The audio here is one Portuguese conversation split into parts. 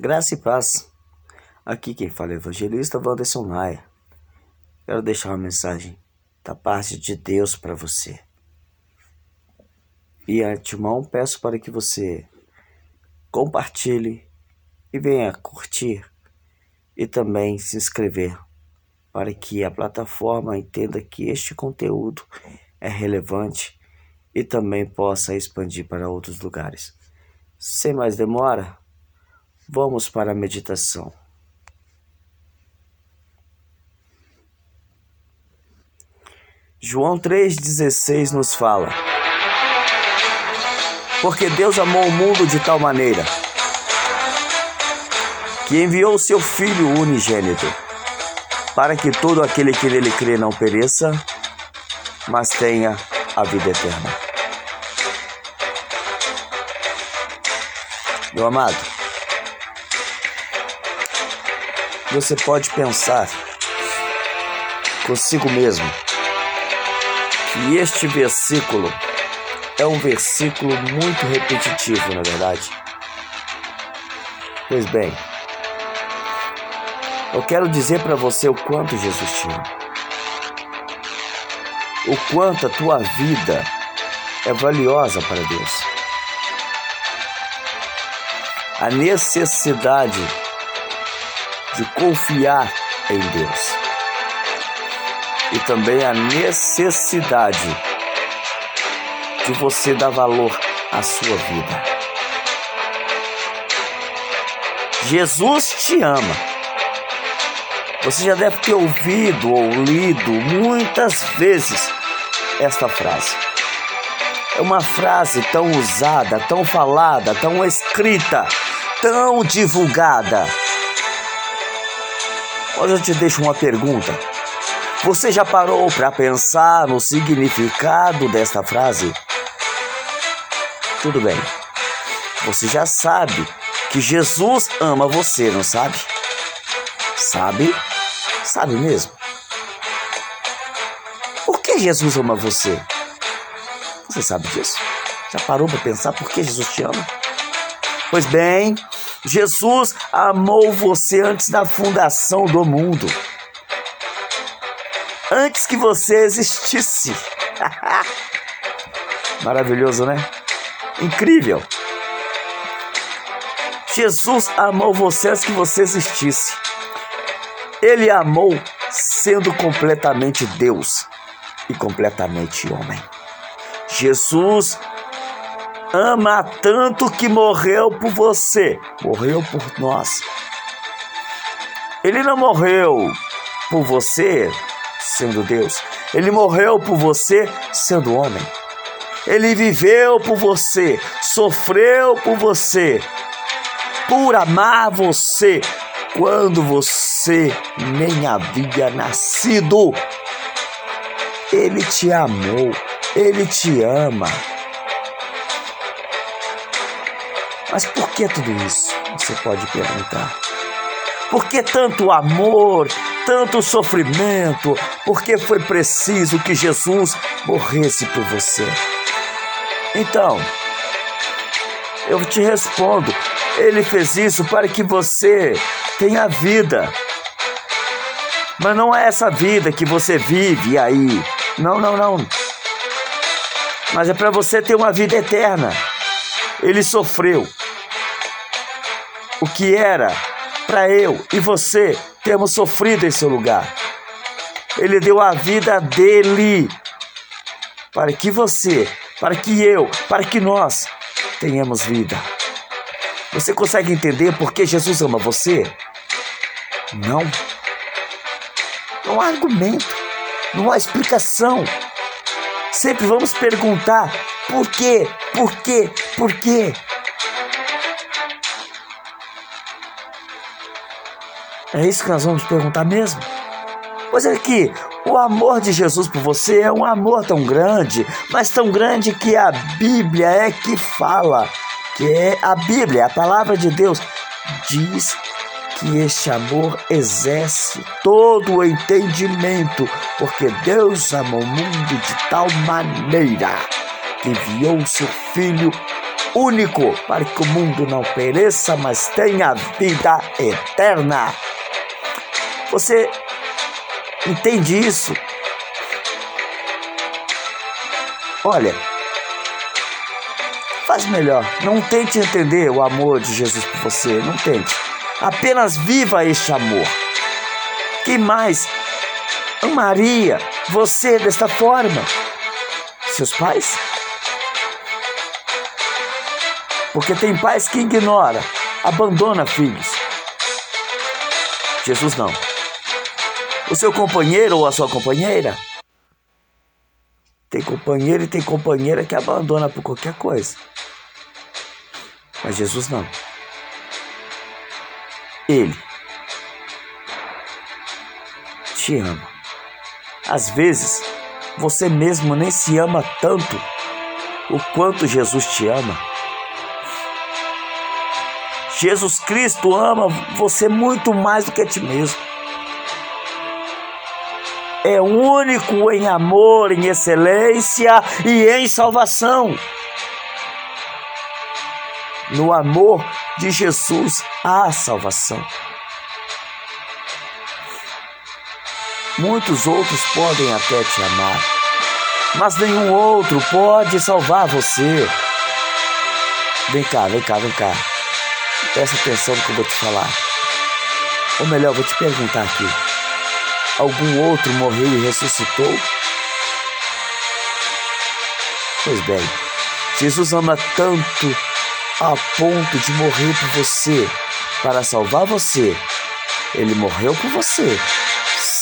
Graça e paz. Aqui quem fala é o evangelista Wanderson Maia. Quero deixar uma mensagem da parte de Deus para você. E antemão peço para que você compartilhe e venha curtir e também se inscrever para que a plataforma entenda que este conteúdo é relevante e também possa expandir para outros lugares. Sem mais demora, Vamos para a meditação. João 3,16 nos fala: Porque Deus amou o mundo de tal maneira que enviou o seu Filho unigênito, para que todo aquele que nele crê não pereça, mas tenha a vida eterna. Meu amado, você pode pensar consigo mesmo que este versículo é um versículo muito repetitivo, na verdade. Pois bem, eu quero dizer para você o quanto Jesus ama. O quanto a tua vida é valiosa para Deus. A necessidade de confiar em Deus. E também a necessidade de você dar valor à sua vida. Jesus te ama. Você já deve ter ouvido ou lido muitas vezes esta frase. É uma frase tão usada, tão falada, tão escrita, tão divulgada Hoje eu te deixo uma pergunta. Você já parou para pensar no significado desta frase? Tudo bem. Você já sabe que Jesus ama você, não sabe? Sabe? Sabe mesmo? Por que Jesus ama você? Você sabe disso? Já parou para pensar por que Jesus te ama? Pois bem, Jesus amou você antes da fundação do mundo. Antes que você existisse. Maravilhoso, né? Incrível. Jesus amou você antes que você existisse. Ele amou sendo completamente Deus e completamente homem. Jesus ama tanto que morreu por você, morreu por nós. Ele não morreu por você sendo Deus, ele morreu por você sendo homem. Ele viveu por você, sofreu por você, por amar você quando você nem havia nascido. Ele te amou, ele te ama. Mas por que tudo isso? Você pode perguntar. Por que tanto amor, tanto sofrimento? Por que foi preciso que Jesus morresse por você? Então, eu te respondo: Ele fez isso para que você tenha vida. Mas não é essa vida que você vive aí. Não, não, não. Mas é para você ter uma vida eterna. Ele sofreu o que era para eu e você termos sofrido em seu lugar. Ele deu a vida dele para que você, para que eu, para que nós tenhamos vida. Você consegue entender por que Jesus ama você? Não. Não há argumento, não há explicação. Sempre vamos perguntar por quê, por quê, por quê. É isso que nós vamos perguntar mesmo? Pois é que o amor de Jesus por você é um amor tão grande, mas tão grande que a Bíblia é que fala, que é a Bíblia, a palavra de Deus, diz que este amor exerce todo o entendimento, porque Deus amou o mundo de tal maneira que enviou o seu Filho único, para que o mundo não pereça, mas tenha vida eterna. Você entende isso? Olha, faz melhor. Não tente entender o amor de Jesus por você. Não tente. Apenas viva este amor. Quem mais amaria você desta forma? Seus pais? Porque tem pais que ignora, abandona filhos. Jesus não. O seu companheiro ou a sua companheira? Tem companheiro e tem companheira que abandona por qualquer coisa. Mas Jesus não. Ele te ama. Às vezes, você mesmo nem se ama tanto o quanto Jesus te ama. Jesus Cristo ama você muito mais do que a ti mesmo. É único em amor, em excelência e em salvação. No amor de Jesus há salvação. Muitos outros podem até te amar, mas nenhum outro pode salvar você. Vem cá, vem cá, vem cá. Presta atenção no que eu vou te falar. Ou melhor, vou te perguntar aqui: algum outro morreu e ressuscitou? Pois bem, Jesus ama tanto a ponto de morrer por você, para salvar você. Ele morreu por você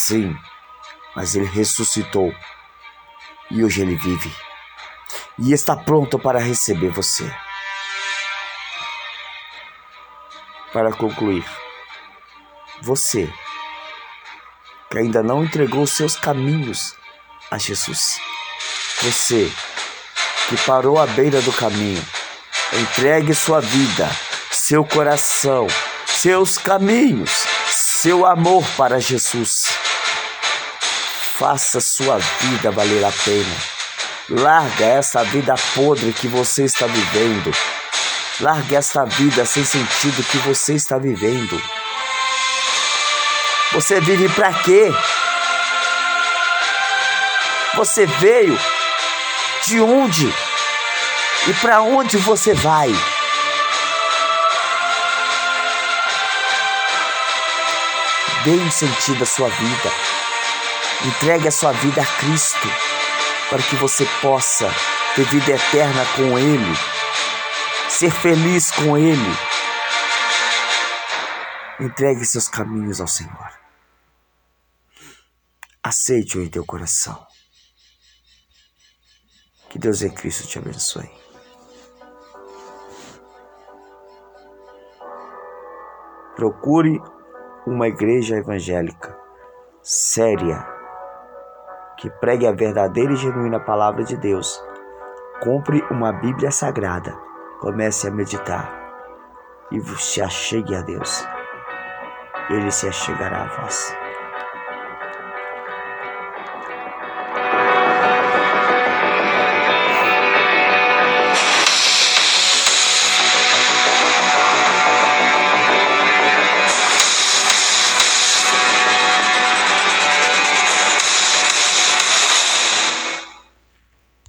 Sim, mas ele ressuscitou e hoje ele vive e está pronto para receber você. Para concluir, você que ainda não entregou seus caminhos a Jesus, você que parou à beira do caminho, entregue sua vida, seu coração, seus caminhos, seu amor para Jesus Faça sua vida valer a pena. Larga essa vida podre que você está vivendo. Larga essa vida sem sentido que você está vivendo. Você vive para quê? Você veio de onde? E para onde você vai? Dê um sentido à sua vida. Entregue a sua vida a Cristo para que você possa ter vida eterna com Ele, ser feliz com Ele. Entregue seus caminhos ao Senhor. Aceite-o em teu coração. Que Deus em Cristo te abençoe. Procure uma igreja evangélica séria que pregue a verdadeira e genuína palavra de Deus. Compre uma Bíblia Sagrada, comece a meditar e se achegue a Deus. Ele se achegará a vós.